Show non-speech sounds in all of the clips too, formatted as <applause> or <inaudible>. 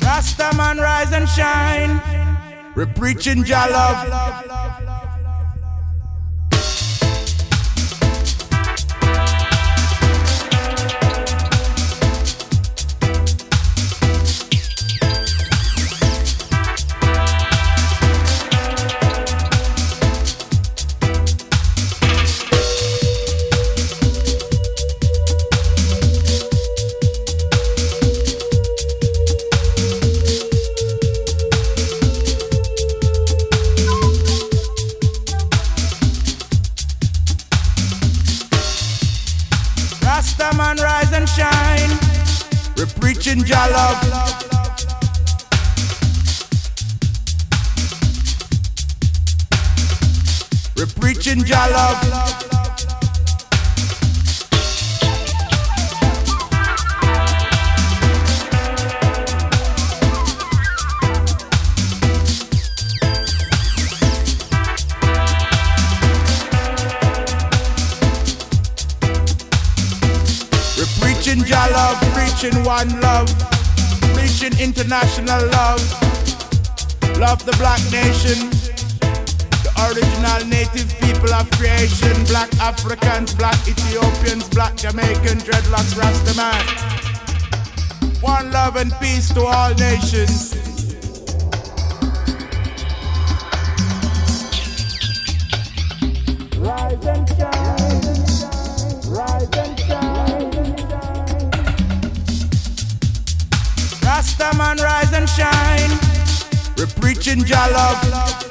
Rastaman rise and shine. We're preaching Jah love. International love. Love the black nation, the original native people of creation, black Africans, black Ethiopians, black Jamaicans, dreadlocks, Rastaman. One love and peace to all nations. chicken love.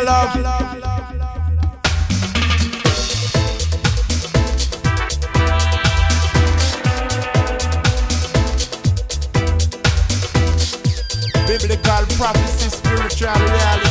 Preaching love. biblical prophecy, spiritual reality.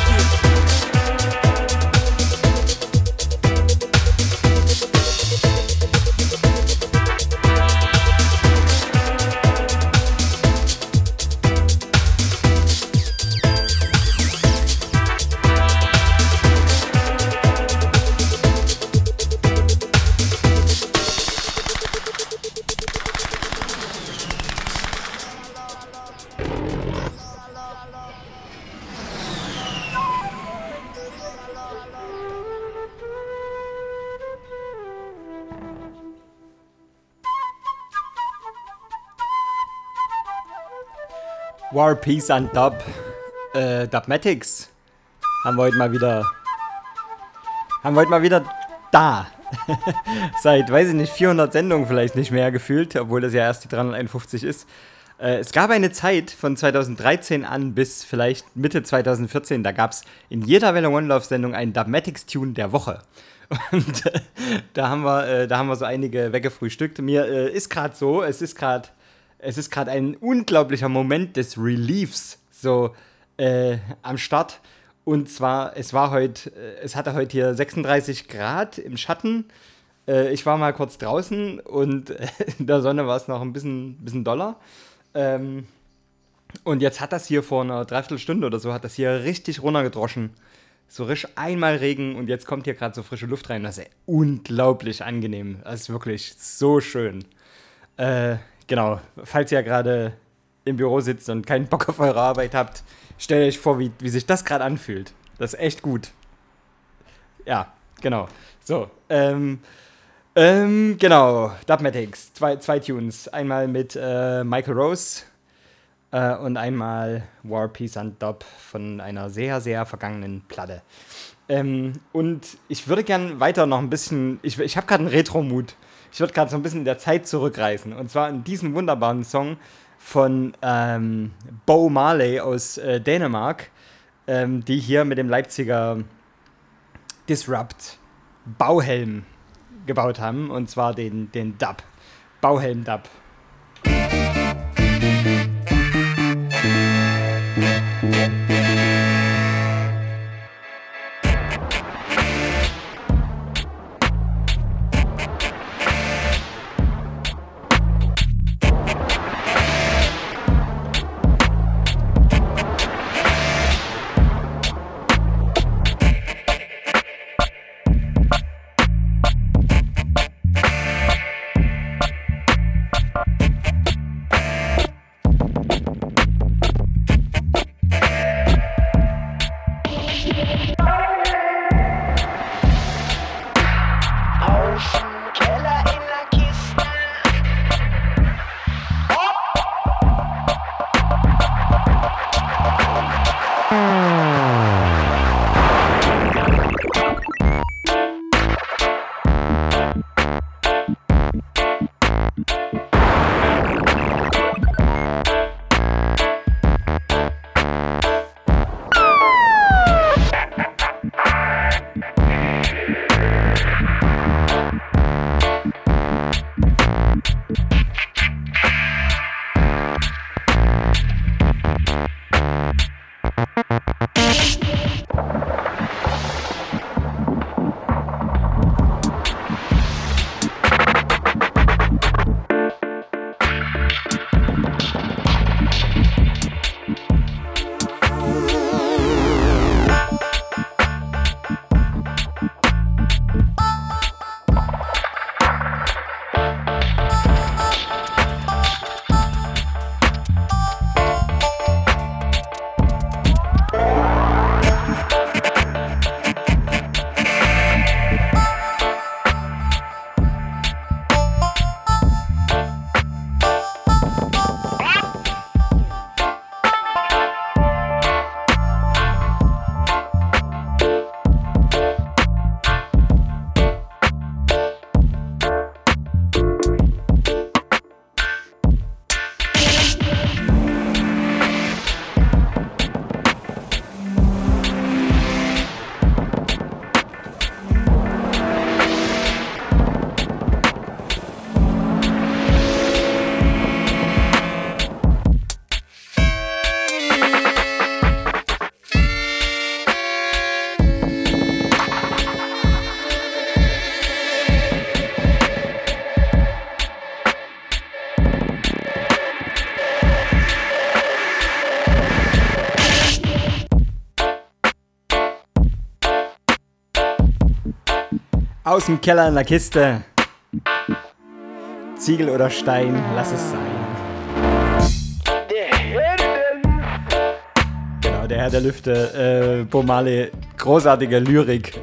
War, Peace and Dub. Äh, Dubmatics. Haben wir heute mal wieder. Haben wir heute mal wieder da. <laughs> Seit, weiß ich nicht, 400 Sendungen vielleicht nicht mehr gefühlt, obwohl das ja erst die 351 ist. Äh, es gab eine Zeit von 2013 an bis vielleicht Mitte 2014, da gab es in jeder Welle One Love Sendung einen Dubmatics-Tune der Woche. <laughs> Und äh, da, haben wir, äh, da haben wir so einige weggefrühstückt. Mir äh, ist gerade so, es ist gerade es ist gerade ein unglaublicher Moment des Reliefs so äh, am Start. Und zwar, es war heute, äh, es hatte heute hier 36 Grad im Schatten. Äh, ich war mal kurz draußen und äh, in der Sonne war es noch ein bisschen, bisschen doller. Ähm, und jetzt hat das hier vor einer Dreiviertelstunde oder so, hat das hier richtig runtergedroschen. So richtig einmal Regen und jetzt kommt hier gerade so frische Luft rein. Das ist unglaublich angenehm. Das ist wirklich so schön. Äh, genau, falls ihr gerade im Büro sitzt und keinen Bock auf eure Arbeit habt, Stellt euch vor, wie, wie sich das gerade anfühlt. Das ist echt gut. Ja, genau. So, ähm, ähm, genau, Dubmatics, zwei, zwei Tunes. Einmal mit äh, Michael Rose äh, und einmal War, Peace and Dub von einer sehr, sehr vergangenen Platte. Ähm, und ich würde gern weiter noch ein bisschen, ich, ich habe gerade einen Retro-Mut. Ich würde gerade so ein bisschen in der Zeit zurückreisen. Und zwar in diesen wunderbaren Song von ähm, Bo Marley aus äh, Dänemark, ähm, die hier mit dem Leipziger Disrupt Bauhelm gebaut haben. Und zwar den, den Dub. Bauhelm Aus dem Keller in der Kiste. Ziegel oder Stein, lass es sein. Genau, der Herr der Lüfte, äh, Bomale, großartige Lyrik.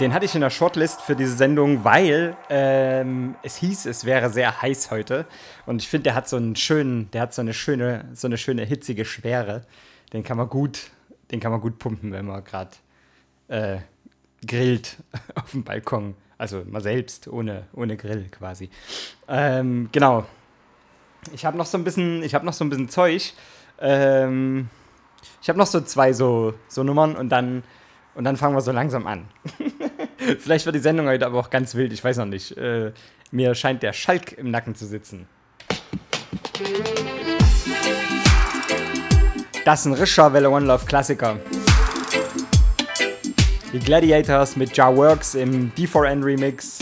Den hatte ich in der Shortlist für diese Sendung, weil ähm, es hieß, es wäre sehr heiß heute. Und ich finde, der hat so einen schönen, der hat so eine schöne, so eine schöne hitzige Schwere. Den kann man gut, den kann man gut pumpen, wenn man gerade äh, grillt <laughs> auf dem Balkon. Also mal selbst, ohne, ohne Grill quasi. Ähm, genau. Ich habe noch so ein bisschen, ich habe noch so ein bisschen Zeug. Ähm, ich habe noch so zwei so, so Nummern und dann und dann fangen wir so langsam an. <laughs> <laughs> Vielleicht wird die Sendung heute aber auch ganz wild, ich weiß noch nicht. Äh, mir scheint der Schalk im Nacken zu sitzen. Das ist ein rischer Welle One Love Klassiker. Die Gladiators mit Jar Works im D4N Remix.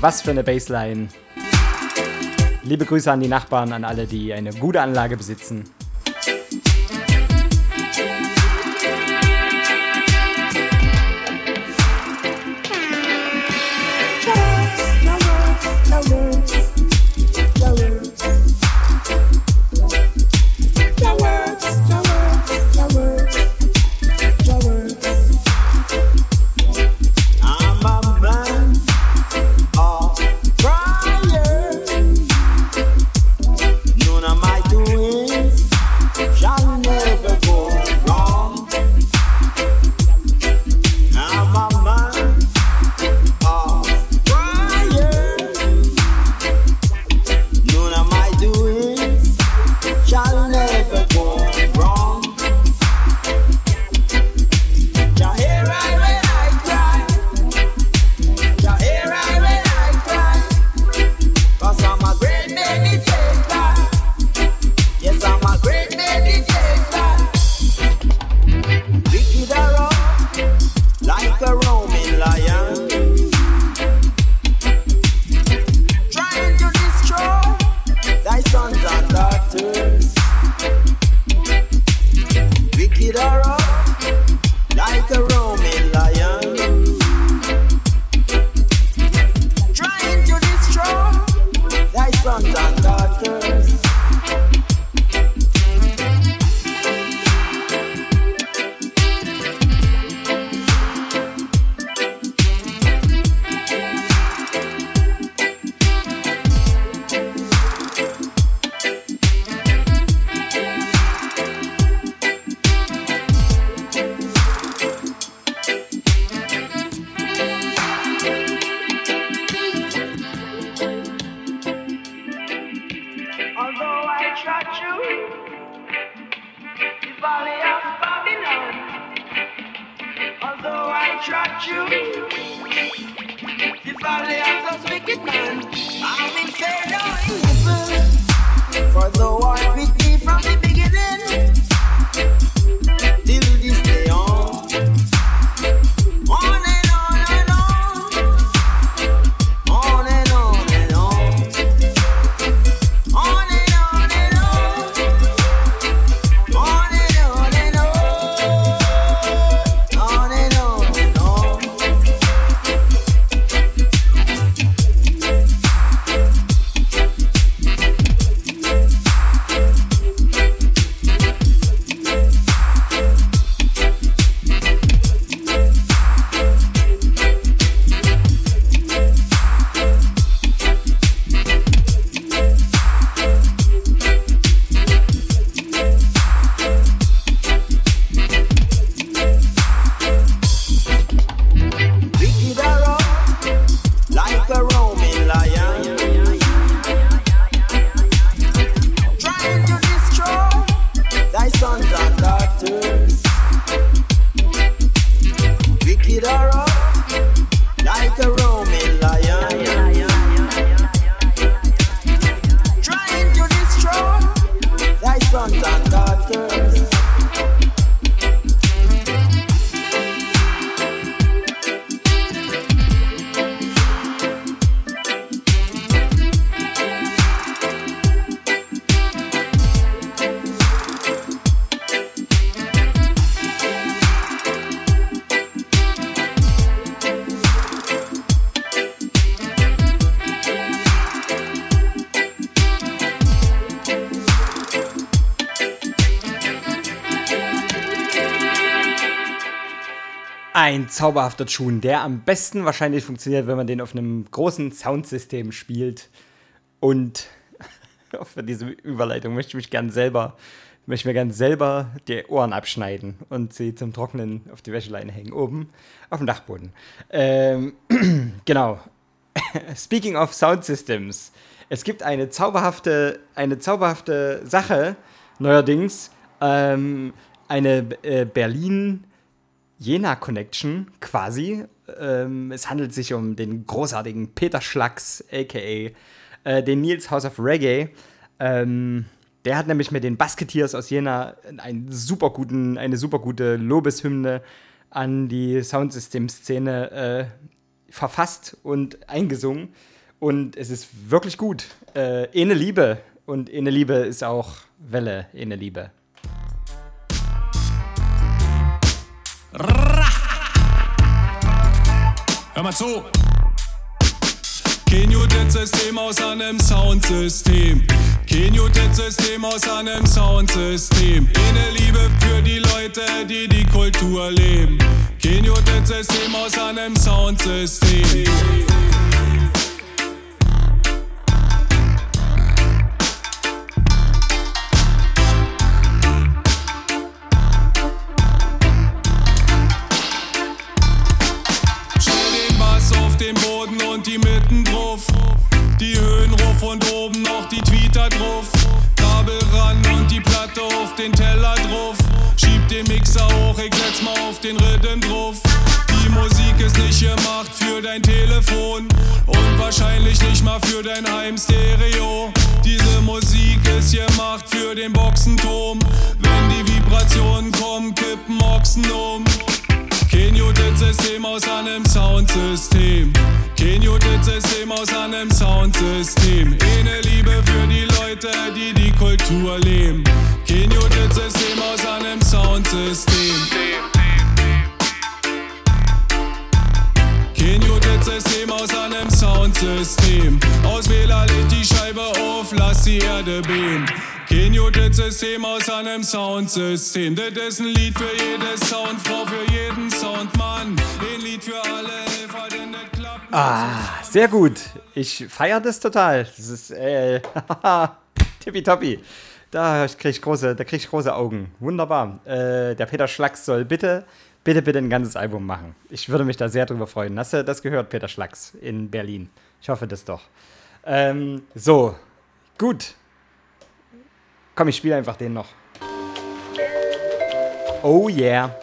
Was für eine Bassline. Liebe Grüße an die Nachbarn, an alle, die eine gute Anlage besitzen. Zauberhafter Tune, der am besten wahrscheinlich funktioniert, wenn man den auf einem großen Soundsystem spielt. Und <laughs> für diese Überleitung möchte ich mich gern selber, möchte mir gern selber die Ohren abschneiden und sie zum Trocknen auf die Wäscheleine hängen, oben auf dem Dachboden. Ähm, <clears throat> genau. <laughs> Speaking of Sound Systems. Es gibt eine zauberhafte, eine zauberhafte Sache neuerdings. Ähm, eine äh, Berlin- Jena Connection quasi. Ähm, es handelt sich um den großartigen Peter Schlacks, aka äh, den Nils House of Reggae. Ähm, der hat nämlich mit den Basketeers aus Jena einen super guten, eine super gute Lobeshymne an die Soundsystem-Szene äh, verfasst und eingesungen. Und es ist wirklich gut. Äh, Ene Liebe. Und Ene Liebe ist auch Welle, Ene Liebe. Hör mal zu. Kein System aus einem Soundsystem. Kein System aus einem Soundsystem. Eine Liebe für die Leute, die die Kultur leben. Kein System aus einem Soundsystem. Für dein Telefon und wahrscheinlich nicht mal für dein Heimstereo. Diese Musik ist gemacht für den Boxenturm. Wenn die Vibrationen kommen, kippen Ochsen um. Kein System aus einem Soundsystem. Kein System aus einem Soundsystem. Eine Liebe für die Leute, die die Kultur leben. Kein System aus einem Soundsystem. Kein System aus einem Soundsystem. Aus Wähler lädt die Scheibe auf, lass die Erde beben. Kein System aus einem Soundsystem. Das ist ein Lied für jede Soundfrau, für jeden Soundmann. Ein Lied für alle Helfer, denn das klappt. Ah, sehr gut. Ich feiere das total. Das ist, äh, <laughs> tippitoppi. Da krieg ich große, da krieg ich große Augen. Wunderbar. Äh, der Peter Schlacks soll bitte, bitte, bitte ein ganzes Album machen. Ich würde mich da sehr drüber freuen. Hast das gehört, Peter Schlacks in Berlin? Ich hoffe das doch. Ähm, so, gut. Komm, ich spiele einfach den noch. Oh yeah.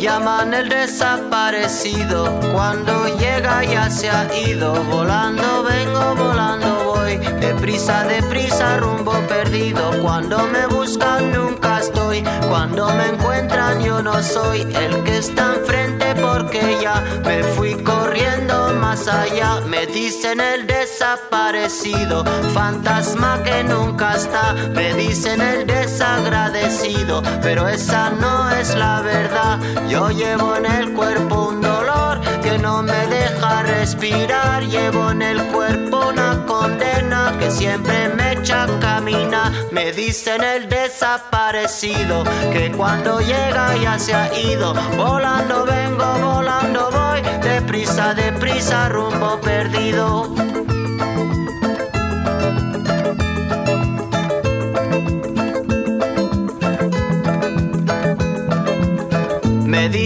Llaman el desaparecido, cuando llega ya se ha ido, volando vengo, volando voy, deprisa, deprisa, rumbo perdido, cuando me buscan nunca estoy, cuando me encuentran yo no soy el que está enfrente porque ya me fui corriendo más allá, me dicen el desaparecido, fantasma que nunca está, me dicen el desagradecido, pero esa no es la verdad, yo llevo en el cuerpo un dolor que no me deja respirar, llevo en el cuerpo una condena que siempre me echa a caminar, me dicen el desaparecido, que cuando llega ya se ha ido, volando vengo, volando voy, deprisa, deprisa, rumbo perdido.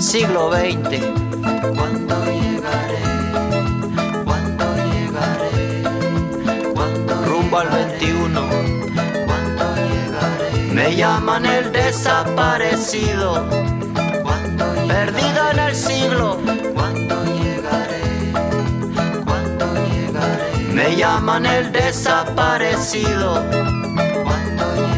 siglo XX. ¿Cuándo llegaré? ¿Cuándo llegaré? ¿Cuándo rumbo al 21? ¿Cuándo llegaré? Me llaman el desaparecido. ¿Cuándo Perdido en el siglo. ¿Cuándo llegaré? ¿Cuándo llegaré? Me llaman el desaparecido. ¿Cuándo llegaré?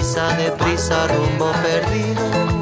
deprisa, deprisa, rumbo perdido.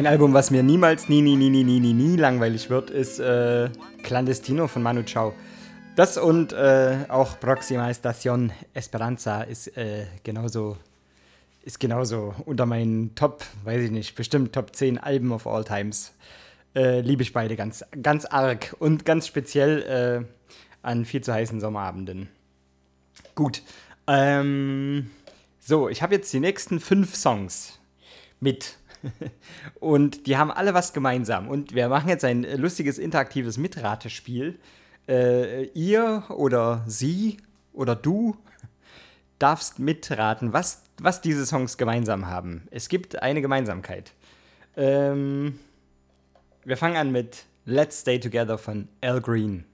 Ein Album, was mir niemals, nie, nie, nie, nie, nie, nie, nie langweilig wird, ist äh, Clandestino von Manu Chao. Das und äh, auch Proxima Estación Esperanza ist äh, genauso ist genauso unter meinen Top, weiß ich nicht, bestimmt Top 10 Alben of all times. Äh, liebe ich beide ganz, ganz arg und ganz speziell äh, an viel zu heißen Sommerabenden. Gut. Ähm, so, ich habe jetzt die nächsten fünf Songs mit. Und die haben alle was gemeinsam. Und wir machen jetzt ein lustiges interaktives Mitratespiel. Äh, ihr oder sie oder du darfst mitraten, was, was diese Songs gemeinsam haben. Es gibt eine Gemeinsamkeit. Ähm, wir fangen an mit Let's Stay Together von Al Green.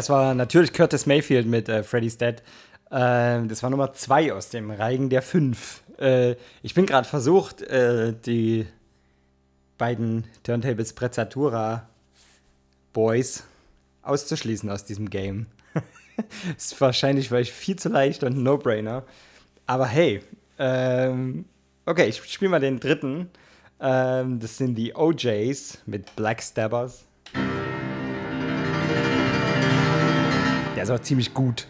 Das war natürlich Curtis Mayfield mit äh, Freddy's Dead. Äh, das war Nummer zwei aus dem Reigen der fünf. Äh, ich bin gerade versucht, äh, die beiden Turntables Prezzatura Boys auszuschließen aus diesem Game. <laughs> ist wahrscheinlich, weil ich viel zu leicht und No-Brainer. Aber hey, ähm, okay, ich spiele mal den dritten. Ähm, das sind die OJs mit Black Stabbers. der ist auch ziemlich gut.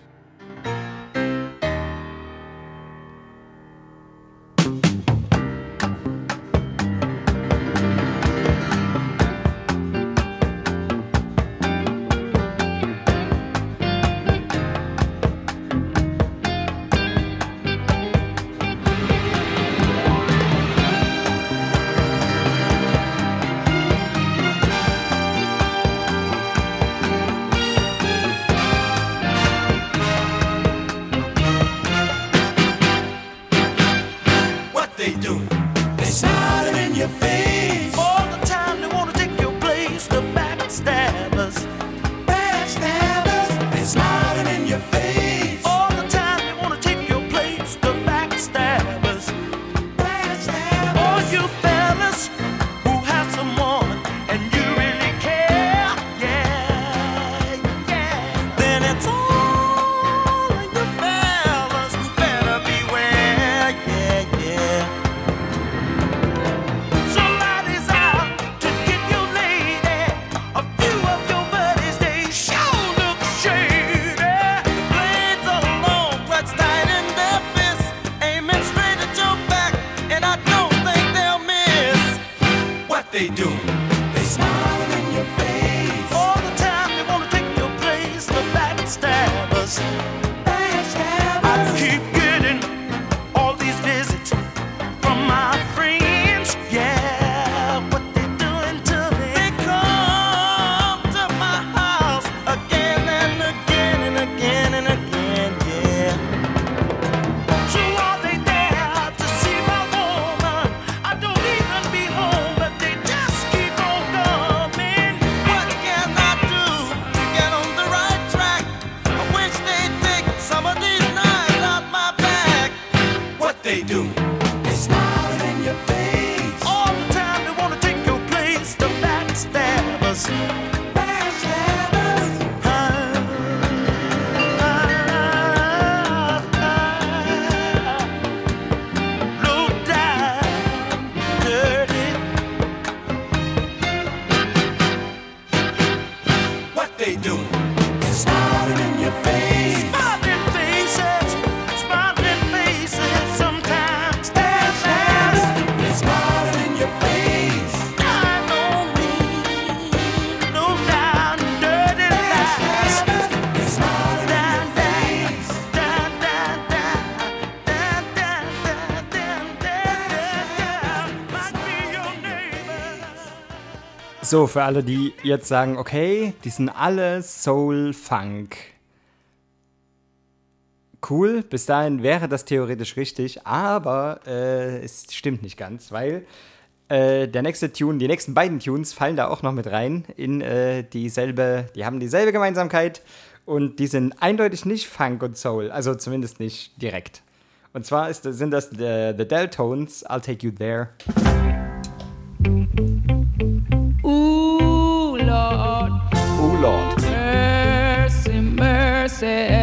So, für alle, die jetzt sagen, okay, die sind alle Soul Funk. Cool, bis dahin wäre das theoretisch richtig, aber äh, es stimmt nicht ganz, weil äh, der nächste Tune, die nächsten beiden Tunes fallen da auch noch mit rein in äh, dieselbe, die haben dieselbe Gemeinsamkeit und die sind eindeutig nicht Funk und Soul, also zumindest nicht direkt. Und zwar ist, sind das the, the Deltones, I'll Take You There. said.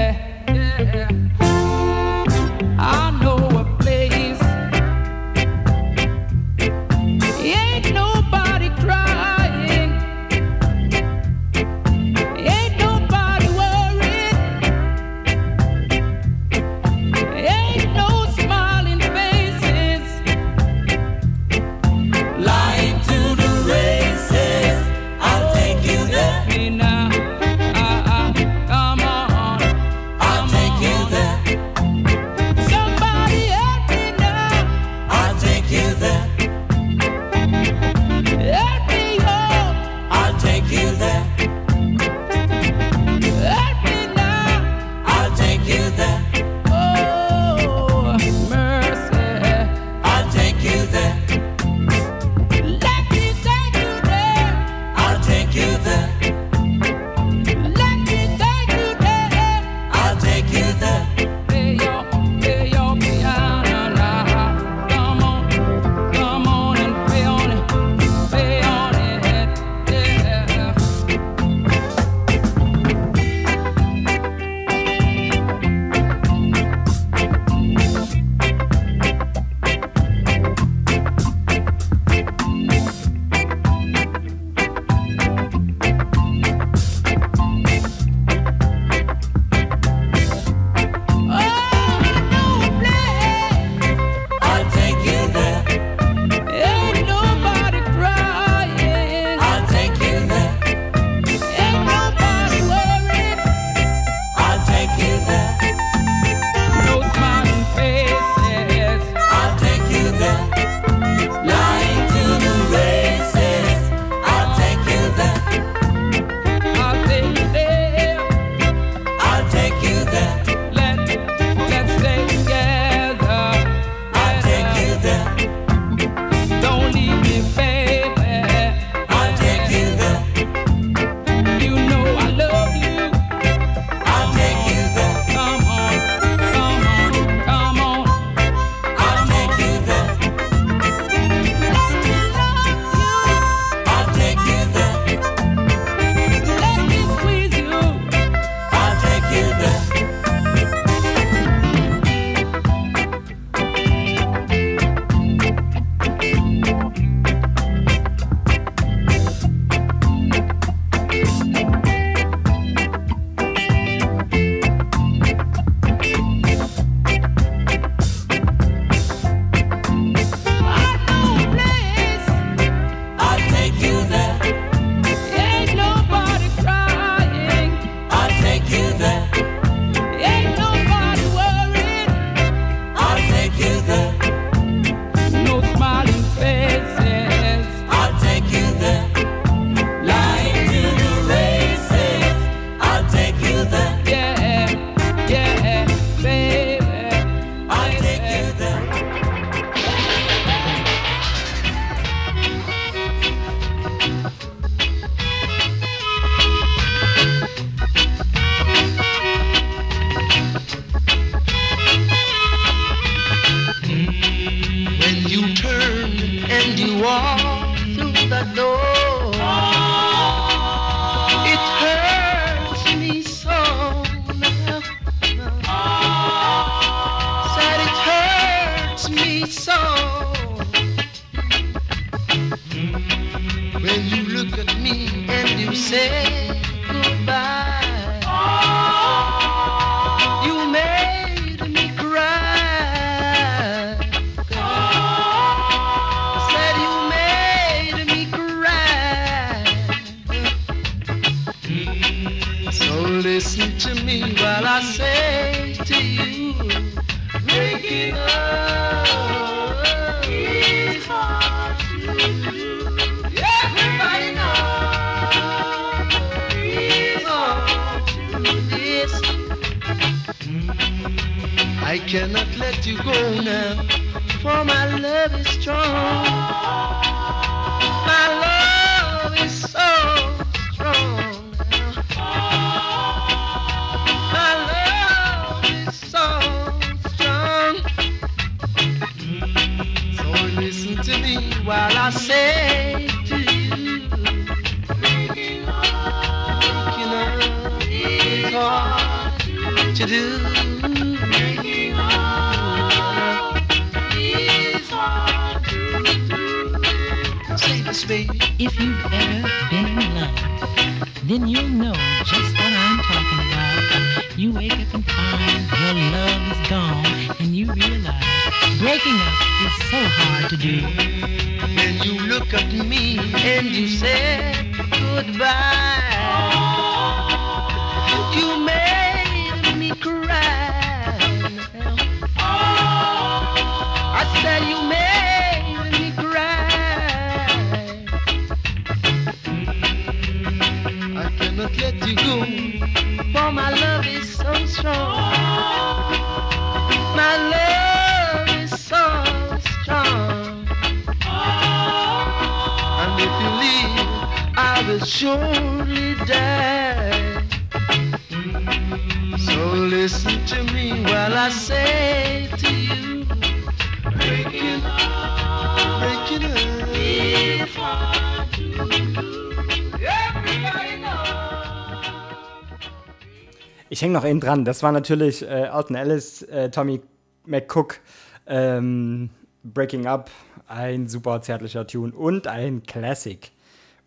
Noch eben dran. Das war natürlich äh, Elton Ellis, äh, Tommy McCook, ähm, Breaking Up, ein super zärtlicher Tune und ein Classic.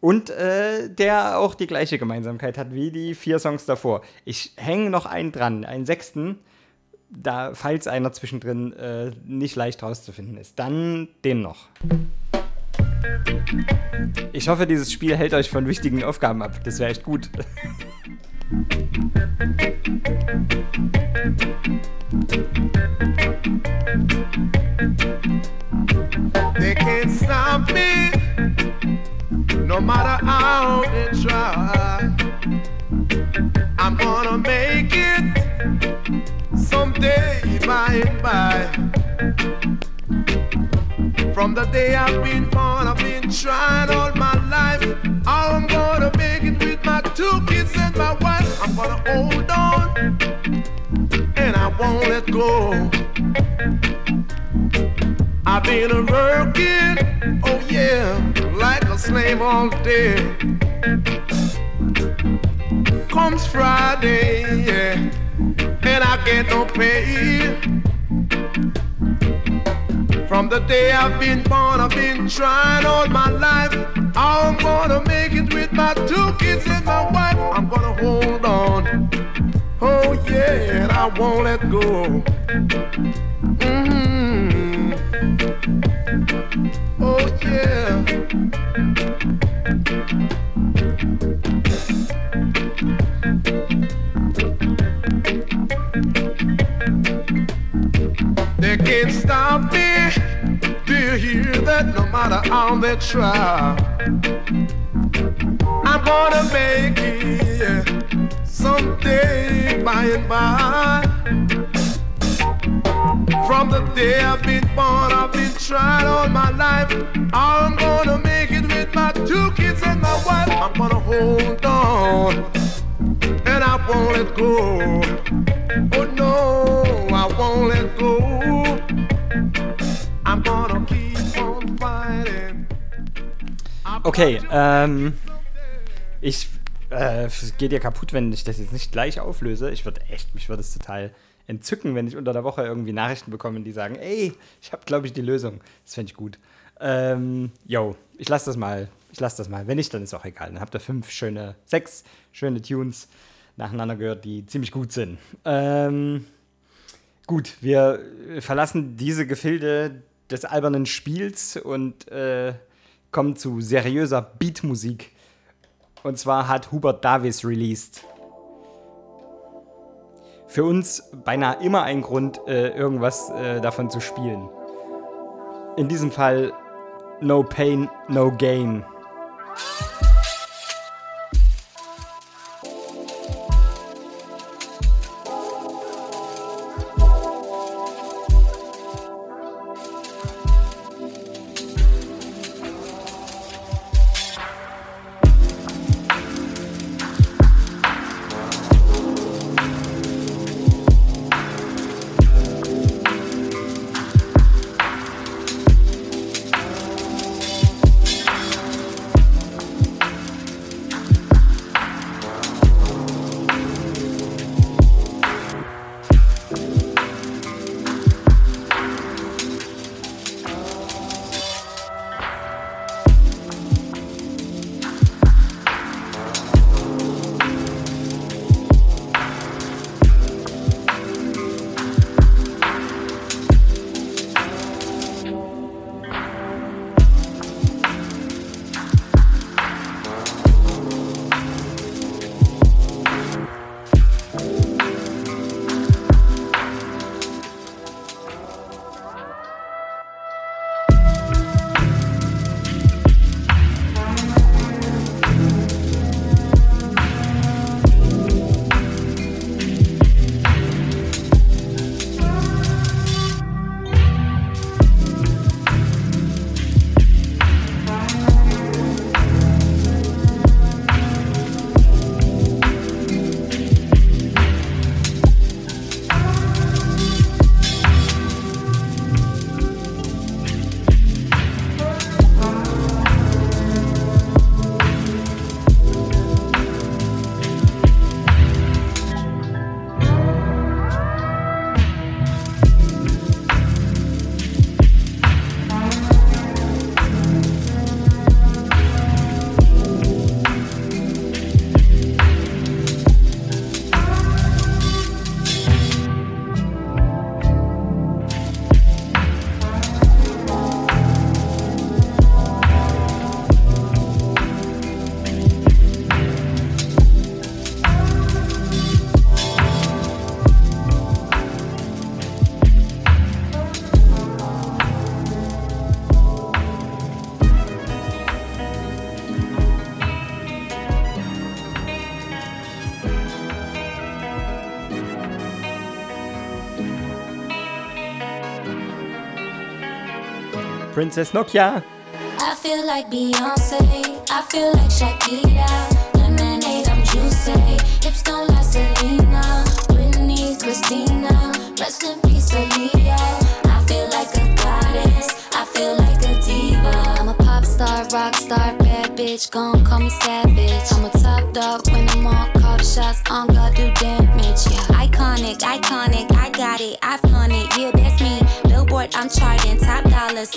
Und äh, der auch die gleiche Gemeinsamkeit hat wie die vier Songs davor. Ich hänge noch einen dran, einen sechsten, da, falls einer zwischendrin äh, nicht leicht rauszufinden ist. Dann den noch. Ich hoffe, dieses Spiel hält euch von wichtigen Aufgaben ab. Das wäre echt gut. <laughs> They can't stop me, no matter how they try. I'm gonna make it someday by and by. From the day I've been born, I've been trying all gonna hold on, and I won't let go. I've been a working, oh yeah, like a slave all day. Comes Friday, yeah, and I get no pay. From the day I've been born, I've been trying all my life. I'm gonna make it with my two kids and my wife. I'm gonna hold on, oh yeah, and I won't let go. hmm Oh yeah. They can't stop me. Do you hear that? No matter how they try, gonna make it someday by and by. From the day I've been born, I've been trying all my life. I'm gonna make it with my two kids and my wife. I'm gonna hold on, and I won't let go. Oh no, I won't let go. I'm gonna keep on fighting. Okay, ähm, ich äh, geht dir kaputt, wenn ich das jetzt nicht gleich auflöse. Ich würde echt, mich würde es total entzücken, wenn ich unter der Woche irgendwie Nachrichten bekomme, die sagen, ey, ich habe, glaube ich, die Lösung. Das fände ich gut. Ähm, yo, ich lasse das mal. Ich lasse das mal. Wenn nicht, dann ist auch egal. Dann habt ihr fünf schöne, sechs schöne Tunes nacheinander gehört, die ziemlich gut sind. Ähm, gut, wir verlassen diese Gefilde des albernen Spiels und äh, kommen zu seriöser Beatmusik. Und zwar hat Hubert Davis released. Für uns beinahe immer ein Grund, äh, irgendwas äh, davon zu spielen. In diesem Fall No Pain, No Gain. Princess Nokia. I feel like Beyonce. I feel like Shakira. Lemonade, I'm juicy. Hips don't like Selena. Christina. Rest in peace, Aaliyah. I feel like a goddess. I feel like a diva. I'm a pop star, rock star, bad bitch. Gon' call me savage. I'm a top dog when I'm on. Call shots on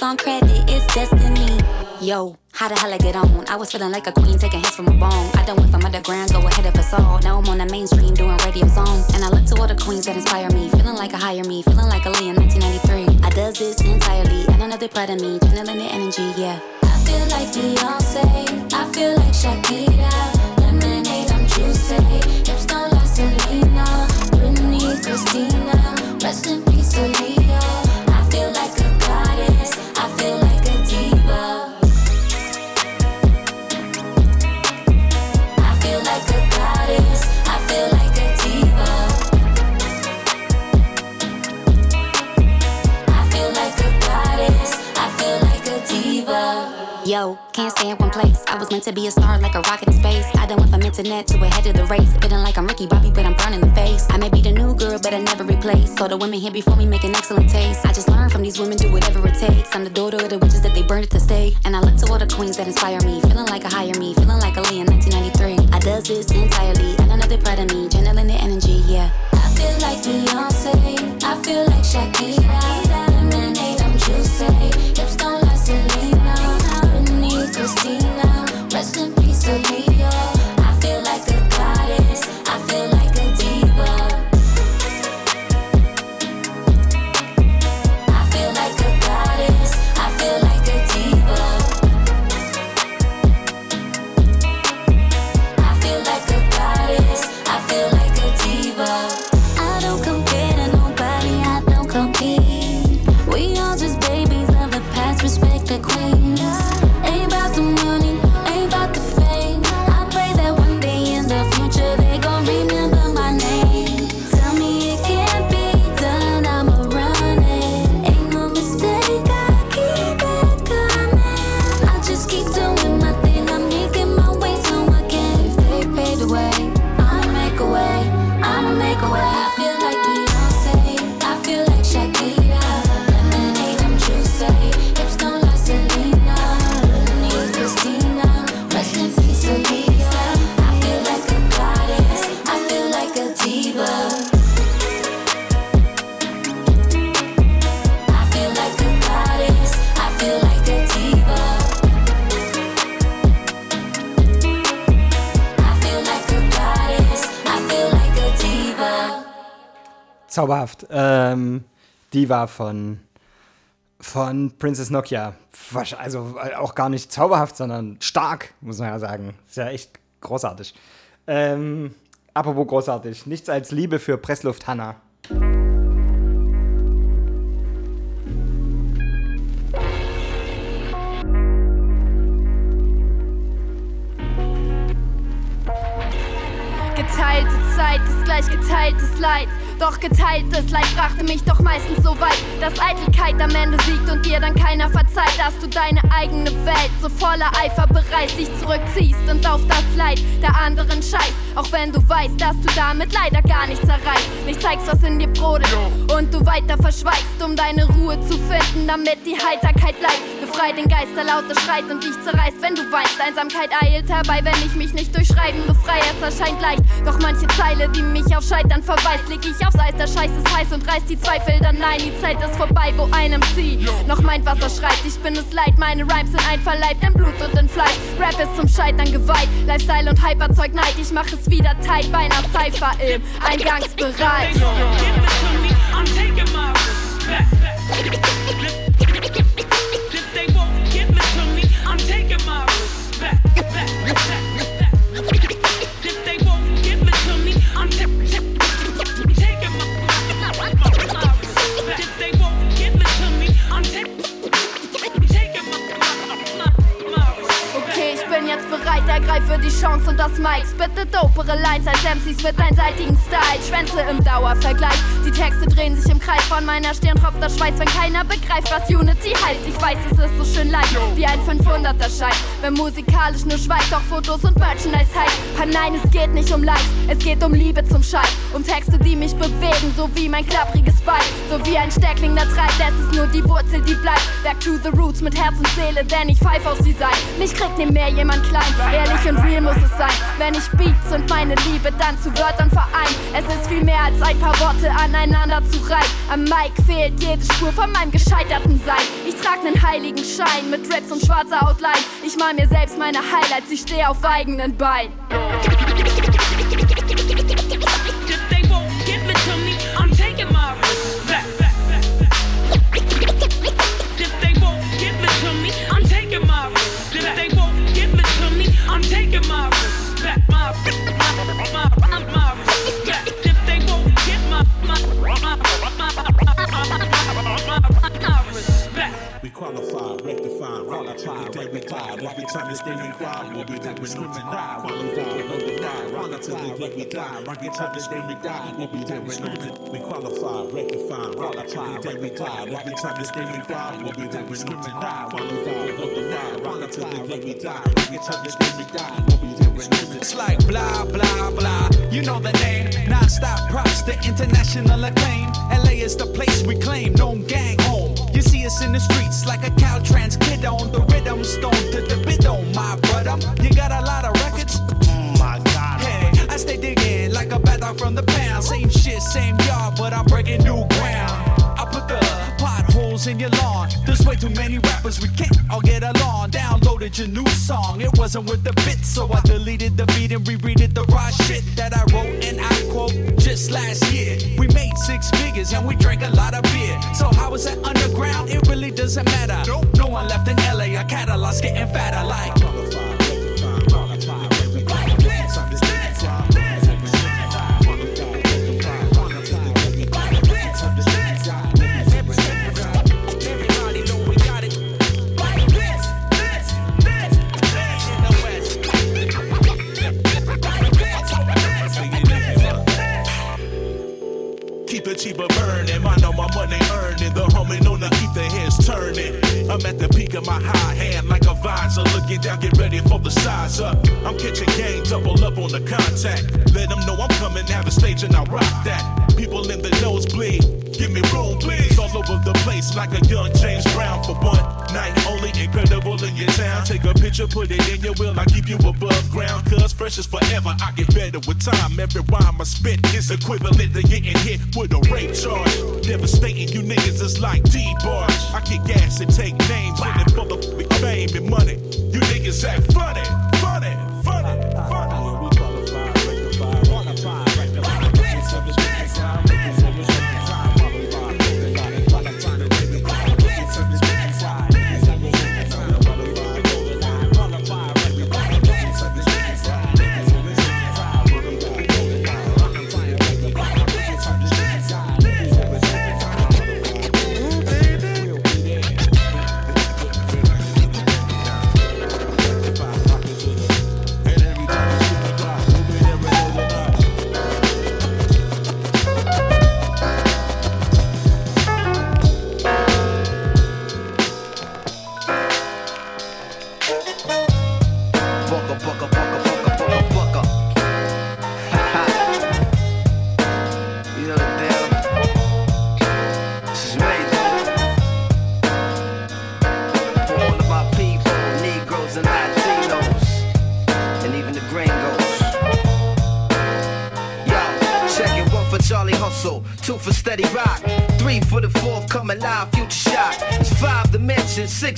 Song credit. It's destiny. Yo, how the hell I get on? I was feeling like a queen taking hits from a bone. I done went from underground, go ahead of us all. Now I'm on the mainstream doing radio songs. And I look to all the queens that inspire me. Feeling like a hire me, feeling like a Lee in 1993. I does this entirely, and they're proud of me. Channeling the energy, yeah. I feel like Beyonce, I feel like Shakira. Lemonade, I'm juicy. Hips don't like Selena. Went from to ahead of the race. Feeling like I'm Ricky Bobby, but I'm burning the face. I may be the new girl, but I never replace. So the women here before me make an excellent taste. I just learn from these women, do whatever it takes. I'm the daughter of the witches that they burned at the stake. And I look to all the queens that inspire me. Feeling like a hire me, feeling like a Lee in 1993. I does this entirely, and they're proud of me. Channeling the energy, yeah. I feel like Beyonce. I feel like Shakira. Lemonade, I'm juicy. Hips don't like Selena. Britney, Christina. Rest in peace, Aaliyah. I feel like Zauberhaft. Ähm, die war von, von Princess Nokia. Also äh, auch gar nicht zauberhaft, sondern stark, muss man ja sagen. Ist ja echt großartig. Ähm, apropos großartig. Nichts als Liebe für Pressluft Hanna. Geteilte Zeit ist gleich geteiltes Leid. Doch geteiltes Leid brachte mich doch meistens so weit, dass Eitelkeit am Ende siegt und dir dann keiner verzeiht, dass du deine eigene Welt so voller Eifer bereist, dich zurückziehst und auf das Leid der anderen scheißt. Auch wenn du weißt, dass du damit leider gar nichts erreichst. Nicht zeigst, was in dir brodelt und du weiter verschweigst, um deine Ruhe zu finden, damit die Heiterkeit bleibt. Befrei den Geist, der lauter schreit und dich zerreißt, wenn du weinst. Einsamkeit eilt herbei, wenn ich mich nicht durch Schreiben befreie. Es erscheint leicht, doch manche Zeile, die mich auf Scheitern verweist, leg ich aufs Eis. Der Scheiß ist heiß und reißt die Zweifel dann nein. Die Zeit ist vorbei, wo einem sie noch meint, was er schreibt. Ich bin es leid, meine Rhymes sind einverleibt in Blut und in Fleisch. Rap ist zum Scheitern geweiht, Lifestyle und Hyper zeugt Neid. Ich mach es wieder tight bei einer Cypher im Eingangsbereich. I'm die Chance und das Mics. Bitte dopere Lines als MCs mit einseitigen Style. Schwänze im Dauervergleich. Die Texte drehen sich im Kreis. Von meiner Stirn tropft der Schweiß, wenn keiner begreift, was Unity heißt. Ich weiß, es ist so schön leicht, wie ein 500er Schein. Wenn musikalisch nur schweigt, doch Fotos und Merchandise hype. Ah nein, es geht nicht um Likes, es geht um Liebe zum Scheiß. Um Texte, die mich bewegen, so wie mein klappriges Bein. So wie ein Steckling, der treibt, es ist nur die Wurzel, die bleibt. Back to the roots mit Herz und Seele, denn ich pfeif auf sie sein. Mich kriegt nie mehr jemand klein, ehrlich und real muss es sein. Wenn ich Beats und meine Liebe dann zu Wörtern verein. Es ist viel mehr als ein paar Worte aneinander zu reihen. Am Mic fehlt jede Spur von meinem gescheiterten Sein. Ich trag nen heiligen Schein mit Raps und schwarzer Outline. Ich mal mir selbst meine Highlights, ich stehe auf eigenen Beinen. qualified. What we trying to stay in crowd, what we type of script and cry. Qualified, no deny. Rock to the gate we die. Rock it up and stay we die. What we type of script we qualify. Rectify, rock to the day we die. What we trying to stay in crowd, what we type of script and cry. Qualified, no deny. Rock to the gate we die. Rock it up and stay we die. What we type of script It's like blah, blah, blah. You know the name. Non-stop props, the international acclaim. LA is the place we claim. No gang home. You in the streets like a Caltrans kid on the rhythm. Stone to the bit on my brother. You got a lot of records? Oh my god. Hey, I stay digging like a bad dog from the pound. Same shit, same yard, but I'm breaking new ground. I put the potholes in your lawn. There's way too many rappers, we can't all get along. Downloaded your new song, it wasn't worth the bit, so I deleted the beat and rereaded the raw shit that I wrote and I quote just last year. We made six figures and we drank a lot of beer. So how is that underground? It really doesn't matter. No one left in LA, our catalog's getting fatter like. Picture, put it in your will. I keep you above ground, cause fresh is forever. I get better with time. Every rhyme I spit is equivalent to getting hit with a rape charge. Devastating you niggas is like D-Barge. I kick gas and take names in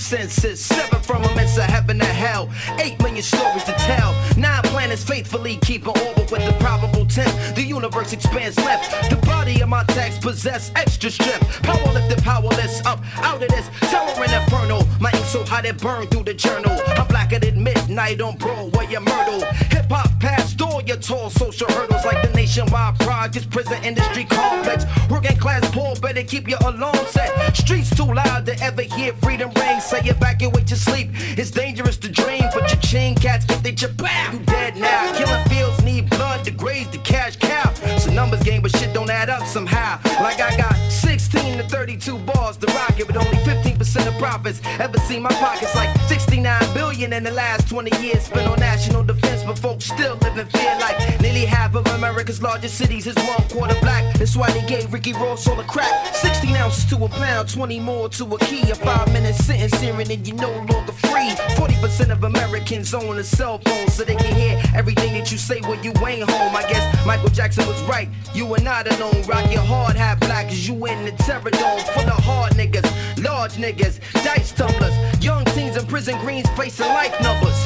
dimensions, six from seven firmaments of heaven to hell, eight million stories to tell. Nine planets faithfully keep an orbit with the probable tenth. The universe expands left. The body of my text possess extra strength. Power lifted, powerless, up out of this and inferno. My ink so hot it burned through the journal. I'm blacker than midnight on Broadway and Myrtle. Hip hop past all your tall social hurdles like the nationwide projects, prison industry complex. Working class poor, better keep your alarm set. Streets too loud to ever hear freedom your sleep. It's dangerous to dream, but your chain cats get they bam. You dead now. Killing fields need blood to graze the cash cow. A numbers game, but shit don't add up somehow. Like I got 16 to 32 bars to rock it, but only 15% of profits. Ever seen my pockets like 69 billion in the last 20 years spent on national defense, largest cities is one quarter black. That's why they gave Ricky Ross all the crack. 16 ounces to a pound, 20 more to a key. A five minute sentence hearing and you no longer free. 40% of Americans own a cell phone so they can hear everything that you say when you ain't home. I guess Michael Jackson was right. You are not alone. Rock your hard hat black as you in the terror dome. Full of hard niggas, large niggas, dice tumblers. Young teens in prison greens facing life numbers.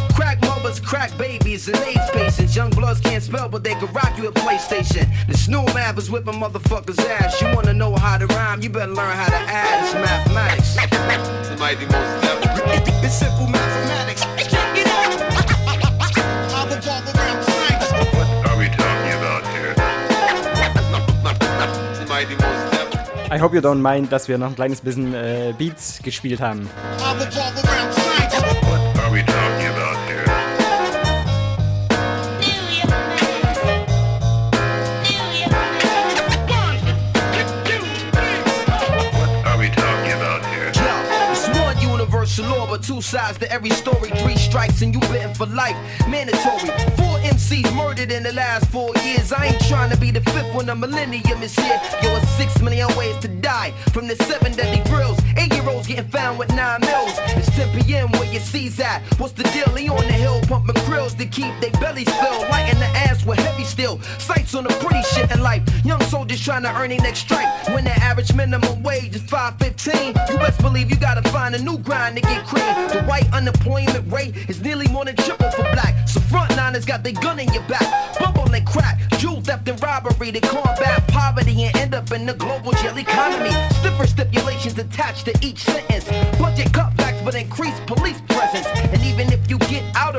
Crack mothers, crack babies, and AIDS patients. Young bloods can't spell, but they can rock you at PlayStation. The snow math is whipping motherfuckers' ass. You wanna know how to rhyme? You better learn how to add. It's mathematics. Somebody most never. It's simple mathematics. Check it out. I will walk around Franks. What are we talking about here? Somebody most never. I hope you don't mind, dass wir noch ein kleines bisschen äh, Beats gespielt haben. I will walk around two sides to every story. Three strikes and you bitten for life. Mandatory. Four MCs murdered in the last four years. I ain't trying to be the fifth when the millennium is here. Yo, it's six million ways to die. From the seven deadly grills. Eight year olds getting found with nine mils. It's 10 p.m. where your C's at. What's the deal? He on the hill pumping grills to keep their bellies filled. Lighting the ass with heavy steel. Sights on the pretty shit in life. Young soldiers trying to earn their next strike. When the average minimum wage is 515, you best believe you gotta find a new grind to get cream. The white unemployment rate is nearly more than triple for black. So frontliners got their gun in your back. Bubble and crack, jewel theft and robbery to combat poverty and end up in the global jail economy. Stiffer stipulations attached to each sentence. Budget cutbacks but increased police presence. And even if you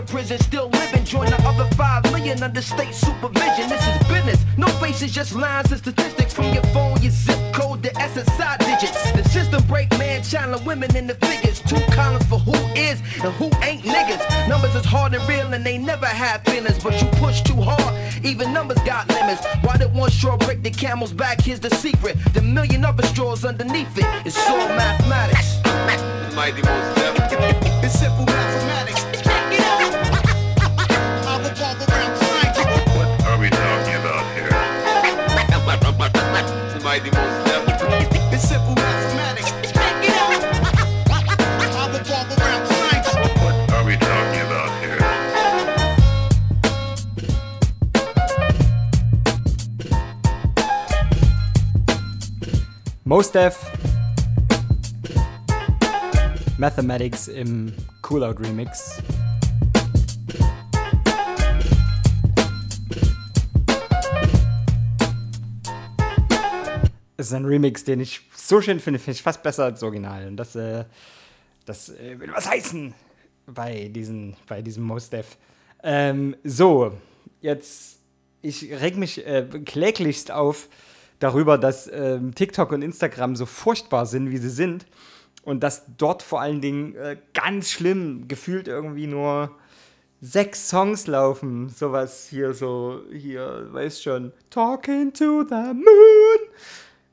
of prison, still living, join the other five million under state supervision. This is business. No faces, just lines and statistics from your phone, your zip code, the SSI digits. The system break man, channeling women in the figures. Two columns for who is and who ain't niggas. Numbers is hard and real and they never have feelings, but you push too hard. Even numbers got limits. Why did one straw break the camel's back? Here's the secret. The million other straws underneath it. It's all mathematics. Somebody most never. It's simple mathematics. Somebody most never. It's simple mathematics. Check it out. <laughs> I will walk around Franks. What are we talking about here? Most Def Mathematics im Coolout Remix. Das ist ein Remix, den ich so schön finde, finde ich fast besser als das Original. Und das, äh, das äh, will was heißen bei, diesen, bei diesem Most Def. Ähm, so, jetzt, ich reg mich äh, kläglichst auf darüber, dass ähm, TikTok und Instagram so furchtbar sind, wie sie sind. Und dass dort vor allen Dingen äh, ganz schlimm gefühlt irgendwie nur sechs Songs laufen. Sowas hier so, hier, weißt schon, Talking to the Moon.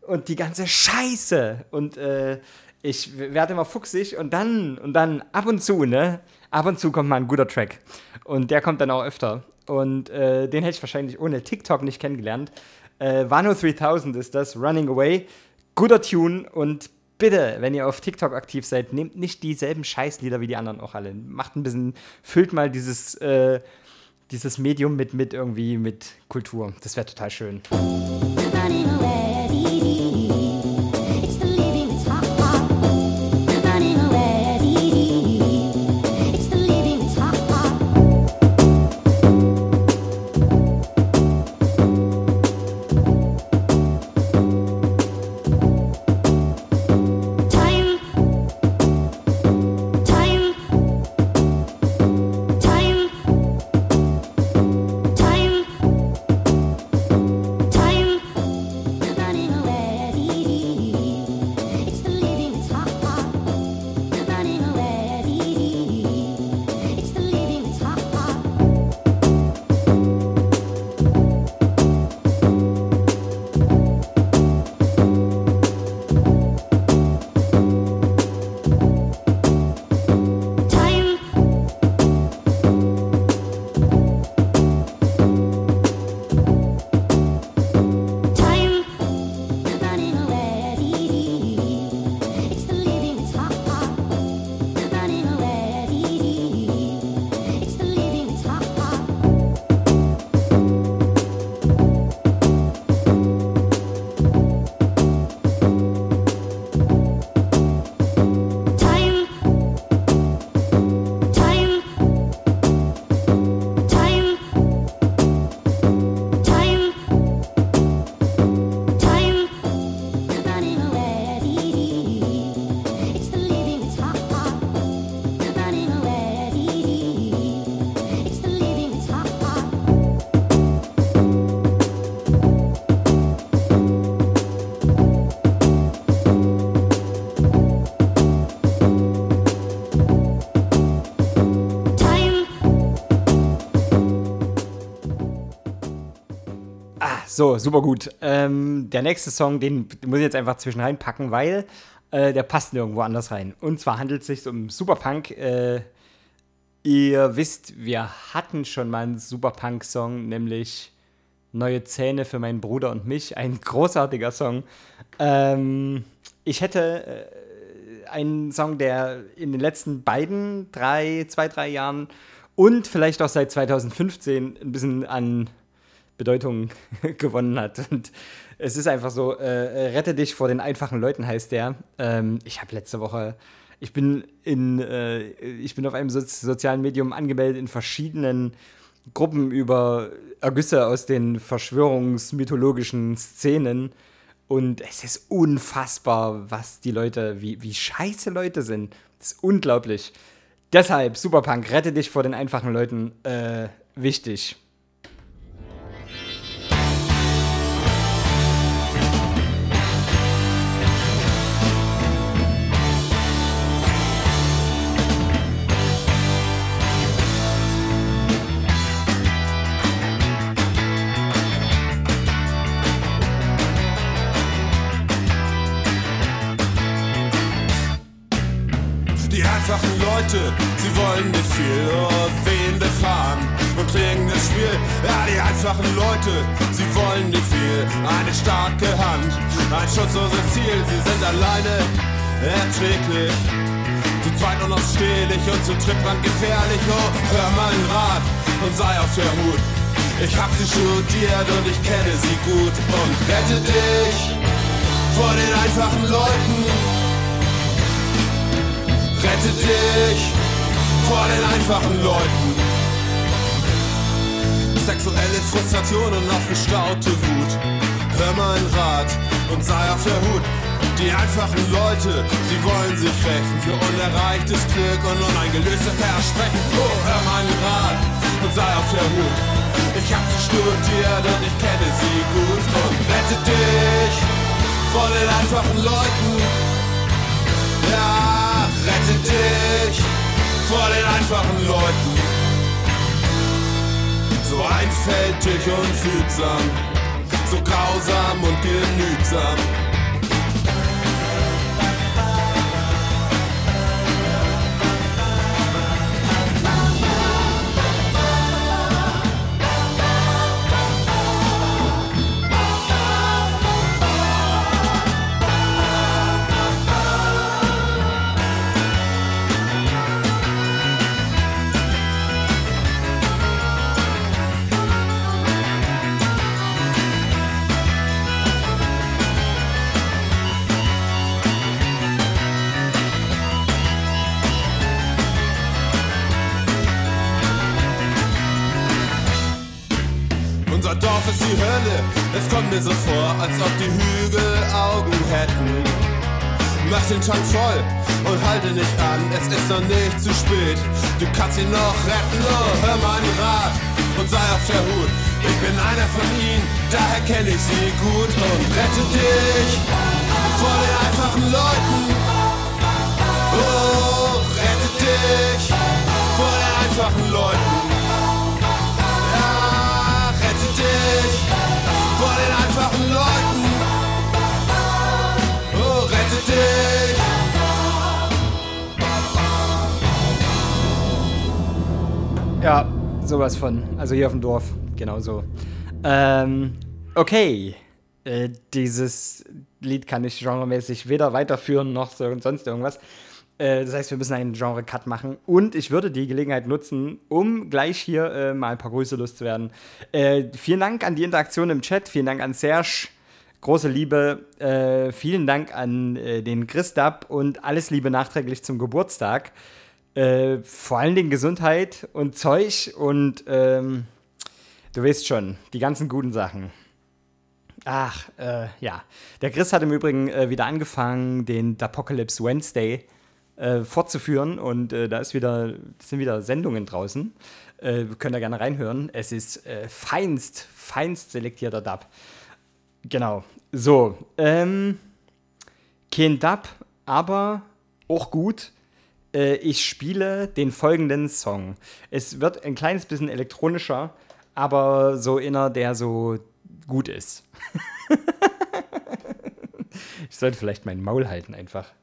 Und die ganze Scheiße. Und äh, ich werde immer fuchsig und dann, und dann ab und zu, ne? Ab und zu kommt mal ein guter Track. Und der kommt dann auch öfter. Und äh, den hätte ich wahrscheinlich ohne TikTok nicht kennengelernt. Äh, Wano 3000 ist das, Running Away. Guter Tune und bitte, wenn ihr auf TikTok aktiv seid, nehmt nicht dieselben Scheißlieder wie die anderen auch alle. Macht ein bisschen, füllt mal dieses, äh, dieses Medium mit, mit irgendwie mit Kultur. Das wäre total schön. Time, So, super gut. Ähm, der nächste Song, den muss ich jetzt einfach zwischen reinpacken, weil äh, der passt nirgendwo anders rein. Und zwar handelt es sich um Superpunk. Äh, ihr wisst, wir hatten schon mal einen Superpunk-Song, nämlich Neue Zähne für meinen Bruder und mich. Ein großartiger Song. Ähm, ich hätte äh, einen Song, der in den letzten beiden, drei, zwei, drei Jahren und vielleicht auch seit 2015 ein bisschen an Bedeutung <laughs> gewonnen hat. Und es ist einfach so, äh, rette dich vor den einfachen Leuten heißt der. Ähm, ich habe letzte Woche, ich bin in, äh, ich bin auf einem so sozialen Medium angemeldet in verschiedenen Gruppen über Ergüsse aus den verschwörungsmythologischen Szenen. Und es ist unfassbar, was die Leute, wie, wie scheiße Leute sind. Das ist unglaublich. Deshalb, Superpunk, rette dich vor den einfachen Leuten. Äh, wichtig. Leute, sie wollen nicht viel, eine starke Hand, ein schutzloses Ziel. Sie sind alleine erträglich, zu zweit nur noch stehlich und zu dritt dran gefährlich. Oh, hör meinen Rat und sei auf der Hut. Ich hab sie studiert und ich kenne sie gut und rette dich vor den einfachen Leuten. Rette dich vor den einfachen Leuten. Sexuelle Frustration und aufgestaute Wut. Hör meinen Rat und sei auf der Hut. Die einfachen Leute, sie wollen sich rächen für unerreichtes Glück und uneingelöste Versprechen. Oh, hör meinen Rat und sei auf der Hut. Ich hab sie studiert und ich kenne sie gut und rette dich vor den einfachen Leuten. Ja, rette dich vor den einfachen Leuten. So einfältig und fügsam, so grausam und genügsam. Es kommt mir so vor, als ob die Hügel Augen hätten. Mach den Tank voll und halte nicht an, es ist noch nicht zu spät. Du kannst ihn noch retten, oh, hör meinen Rat und sei auf der Hut. Ich bin einer von ihnen, daher kenne ich sie gut und rette dich vor den einfachen Leuten. Oh, rette dich vor den einfachen Leuten. Ja, sowas von. Also hier auf dem Dorf, genau so. Ähm, okay. Äh, dieses Lied kann ich genremäßig weder weiterführen noch so, sonst irgendwas. Äh, das heißt, wir müssen einen Genre-Cut machen. Und ich würde die Gelegenheit nutzen, um gleich hier äh, mal ein paar Grüße loszuwerden. Äh, vielen Dank an die Interaktion im Chat. Vielen Dank an Serge. Große Liebe. Äh, vielen Dank an den Christab und alles Liebe nachträglich zum Geburtstag. Äh, vor allen Dingen Gesundheit und Zeug und ähm, du weißt schon, die ganzen guten Sachen. Ach, äh, ja. Der Chris hat im Übrigen äh, wieder angefangen, den Apocalypse Wednesday äh, fortzuführen und äh, da ist wieder, sind wieder Sendungen draußen. Könnt ihr gerne reinhören. Es ist feinst, feinst selektierter Dub. Genau. So, ähm, kein Dub, aber auch gut. Äh, ich spiele den folgenden Song. Es wird ein kleines bisschen elektronischer, aber so inner der so gut ist. <laughs> ich sollte vielleicht mein Maul halten einfach.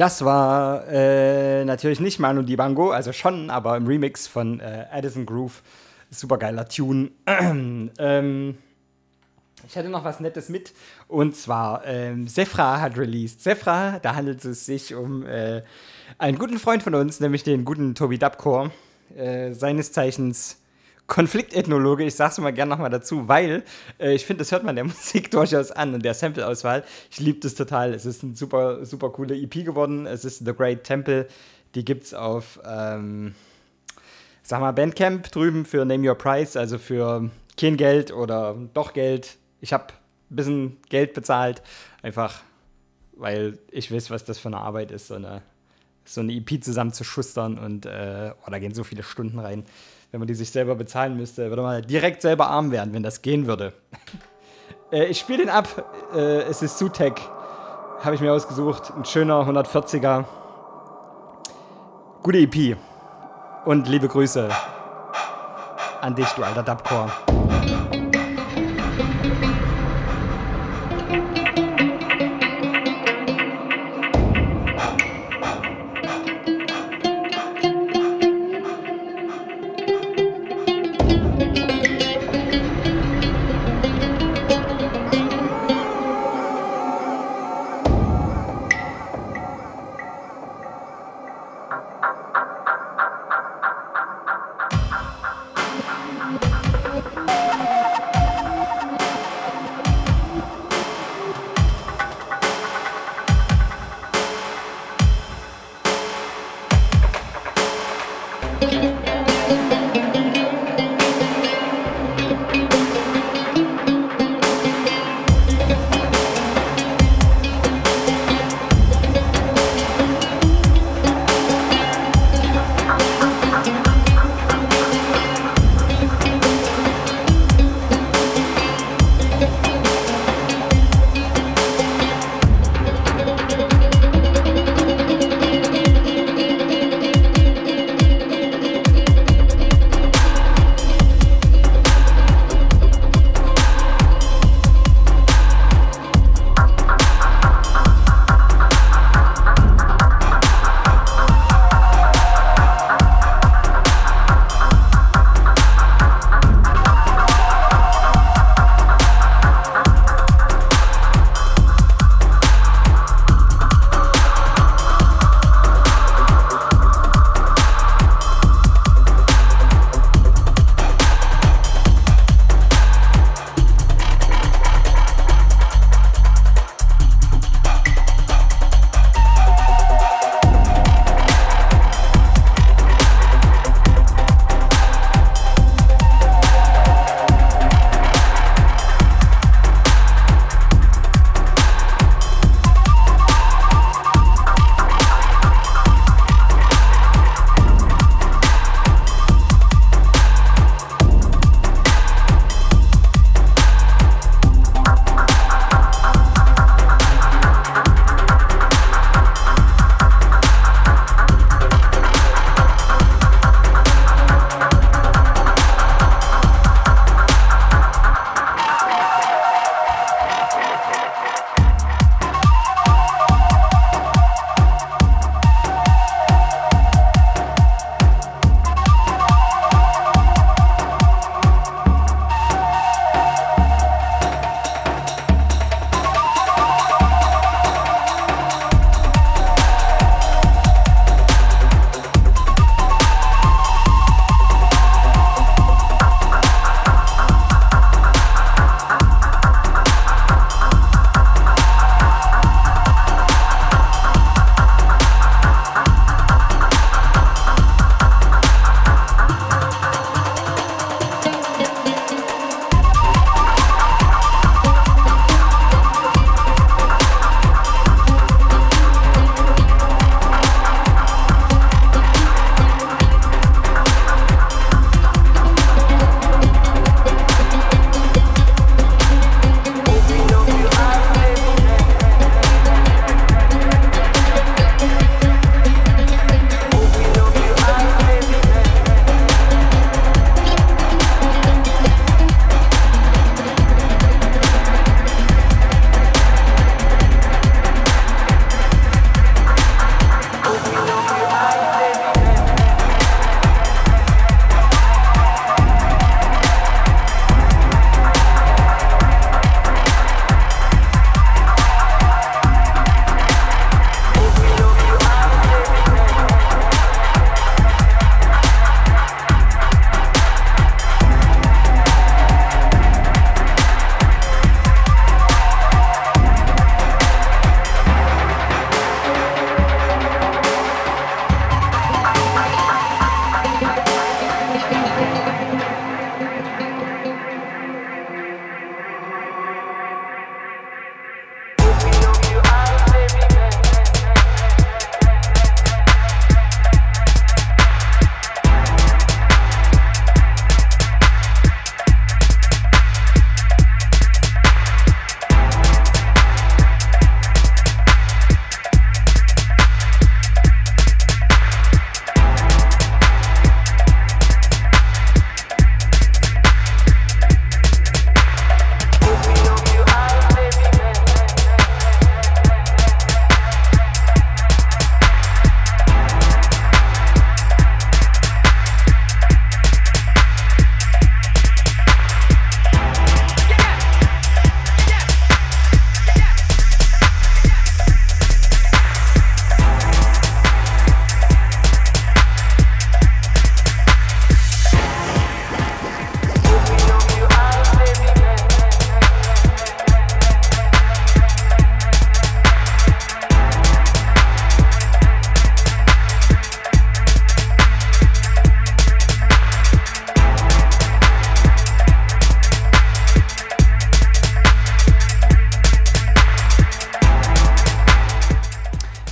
Das war äh, natürlich nicht Manu Dibango, also schon, aber im Remix von äh, Addison Groove. Supergeiler Tune. <clears throat> ähm, ich hatte noch was Nettes mit und zwar ähm, Sefra hat released. Sefra, da handelt es sich um äh, einen guten Freund von uns, nämlich den guten Tobi Dabkor, äh, seines Zeichens Konfliktethnologe. Ich sag's mal gerne nochmal dazu, weil äh, ich finde, das hört man der <laughs> Musik durchaus an und der Sample-Auswahl. Ich liebe das total. Es ist ein super, super coole EP geworden. Es ist The Great Temple. Die gibt's auf, ähm, sag mal, Bandcamp drüben für Name Your Price, also für kein Geld oder doch Geld. Ich habe ein bisschen Geld bezahlt, einfach weil ich weiß, was das für eine Arbeit ist, so eine, so eine EP zusammen zu schustern und äh, oh, da gehen so viele Stunden rein. Wenn man die sich selber bezahlen müsste, würde man direkt selber arm werden, wenn das gehen würde. <laughs> äh, ich spiele den ab. Äh, es ist Sutek. Habe ich mir ausgesucht. Ein schöner 140er. Gute EP. Und liebe Grüße an dich, du alter Dubcore.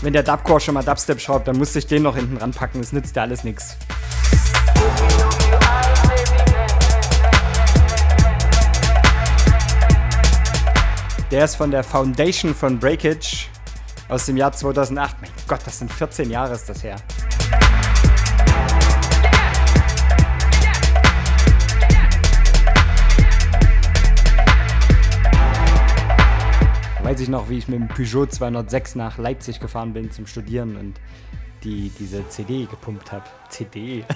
Wenn der Dubcore schon mal Dubstep schraubt, dann musste ich den noch hinten ranpacken. Das nützt ja alles nichts. Der ist von der Foundation von Breakage aus dem Jahr 2008. Mein Gott, das sind 14 Jahre ist das her. Weiß ich noch, wie ich mit dem Peugeot 206 nach Leipzig gefahren bin zum Studieren und die diese CD gepumpt habe. CD. <laughs>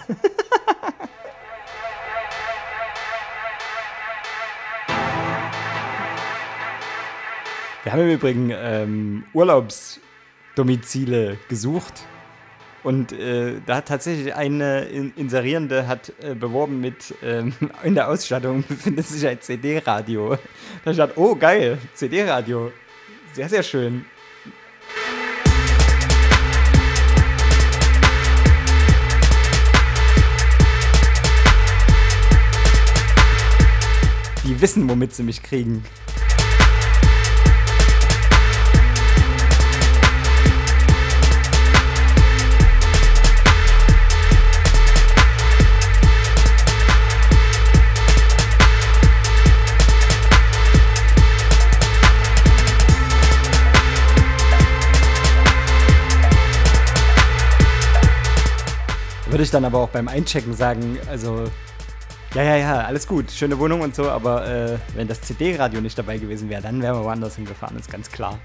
Wir haben im Übrigen ähm, Urlaubsdomizile gesucht und äh, da hat tatsächlich eine In Inserierende hat äh, beworben mit ähm, <laughs> in der Ausstattung befindet sich ein CD-Radio. Da stand, oh geil, CD-Radio. Sehr, sehr schön. Die wissen, womit sie mich kriegen. Würde ich dann aber auch beim Einchecken sagen, also, ja, ja, ja, alles gut, schöne Wohnung und so, aber äh, wenn das CD-Radio nicht dabei gewesen wäre, dann wären wir woanders hingefahren, ist ganz klar.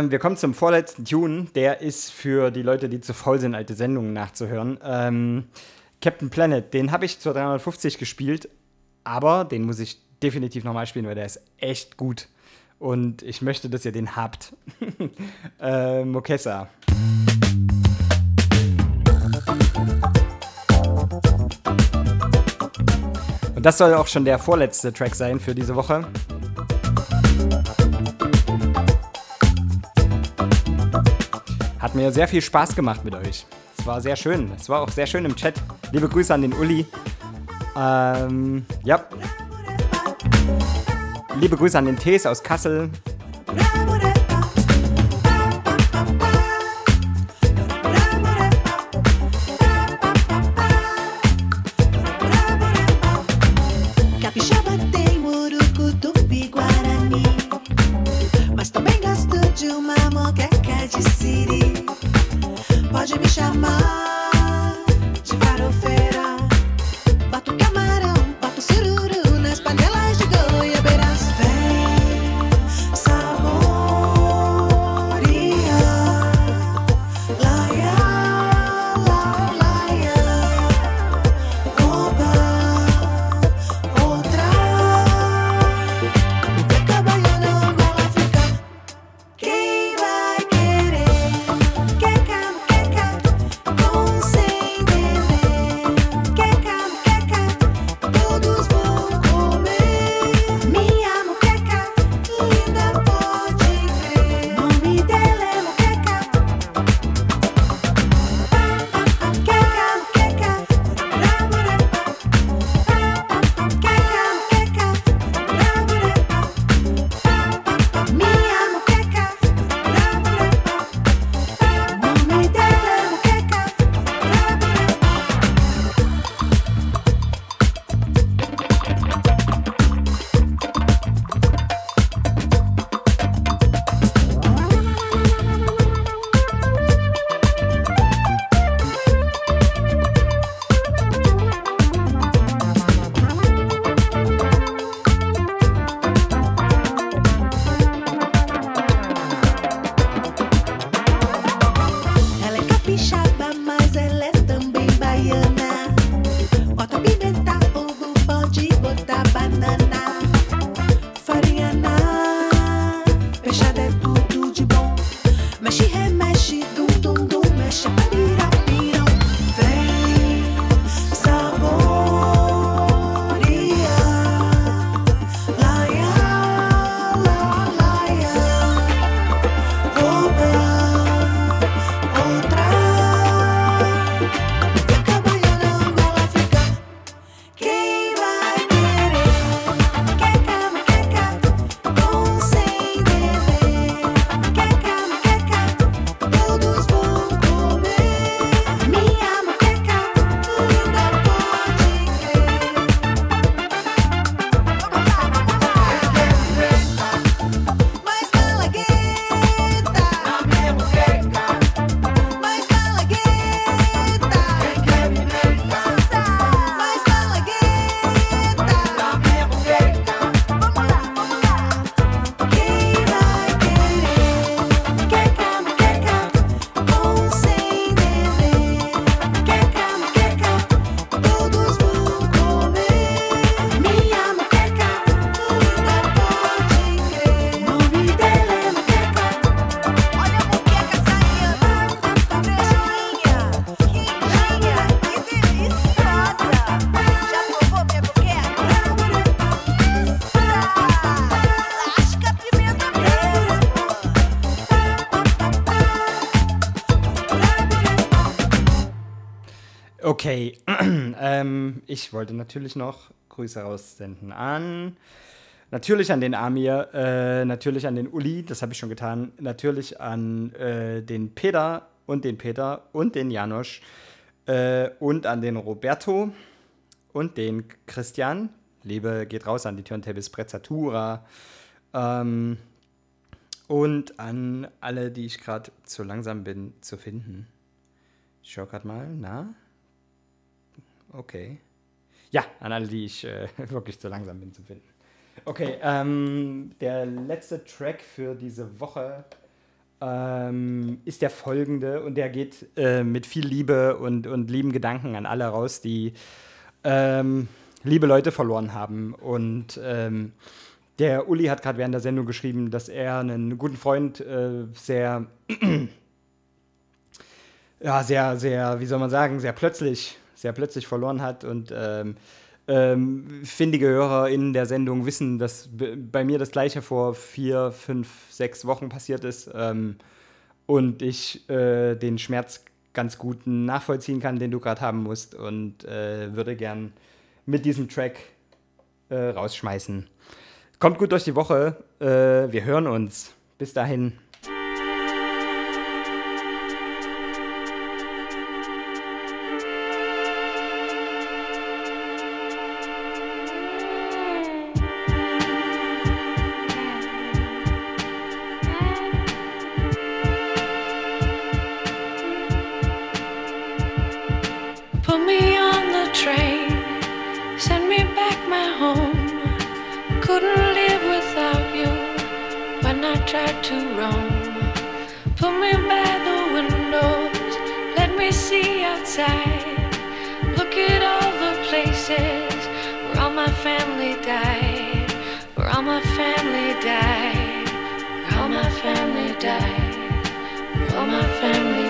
Ähm, wir kommen zum vorletzten Tune. Der ist für die Leute, die zu faul sind, alte Sendungen nachzuhören. Ähm, Captain Planet, den habe ich zur 350 gespielt, aber den muss ich definitiv nochmal spielen, weil der ist echt gut. Und ich möchte, dass ihr den habt. <laughs> äh, Mokessa. Und das soll auch schon der vorletzte Track sein für diese Woche. Hat mir sehr viel Spaß gemacht mit euch. Es war sehr schön. Es war auch sehr schön im Chat. Liebe Grüße an den Uli. Ähm, ja. Liebe Grüße an den Tees aus Kassel. Ich wollte natürlich noch Grüße raussenden an. Natürlich an den Amir, äh, natürlich an den Uli, das habe ich schon getan. Natürlich an äh, den Peter und den Peter und den Janosch äh, und an den Roberto und den Christian. Liebe geht raus an die Turntables Prezzatura. Ähm, und an alle, die ich gerade zu langsam bin zu finden. Ich schau gerade mal, na? Okay. Ja, an alle, die ich äh, <laughs> wirklich zu langsam bin zu finden. Okay, ähm, der letzte Track für diese Woche ähm, ist der folgende und der geht äh, mit viel Liebe und, und lieben Gedanken an alle raus, die ähm, liebe Leute verloren haben. Und ähm, der Uli hat gerade während der Sendung geschrieben, dass er einen guten Freund äh, sehr, <clears throat> ja, sehr, sehr, wie soll man sagen, sehr plötzlich, sehr plötzlich verloren hat. Und ähm, ähm, findige Hörer in der Sendung wissen, dass bei mir das gleiche vor vier, fünf, sechs Wochen passiert ist. Ähm, und ich äh, den Schmerz ganz gut nachvollziehen kann, den du gerade haben musst. Und äh, würde gern mit diesem Track äh, rausschmeißen. Kommt gut durch die Woche. Äh, wir hören uns. Bis dahin. Outside. Look at all the places where all my family died. Where all my family died. Where all my family died. Where all my family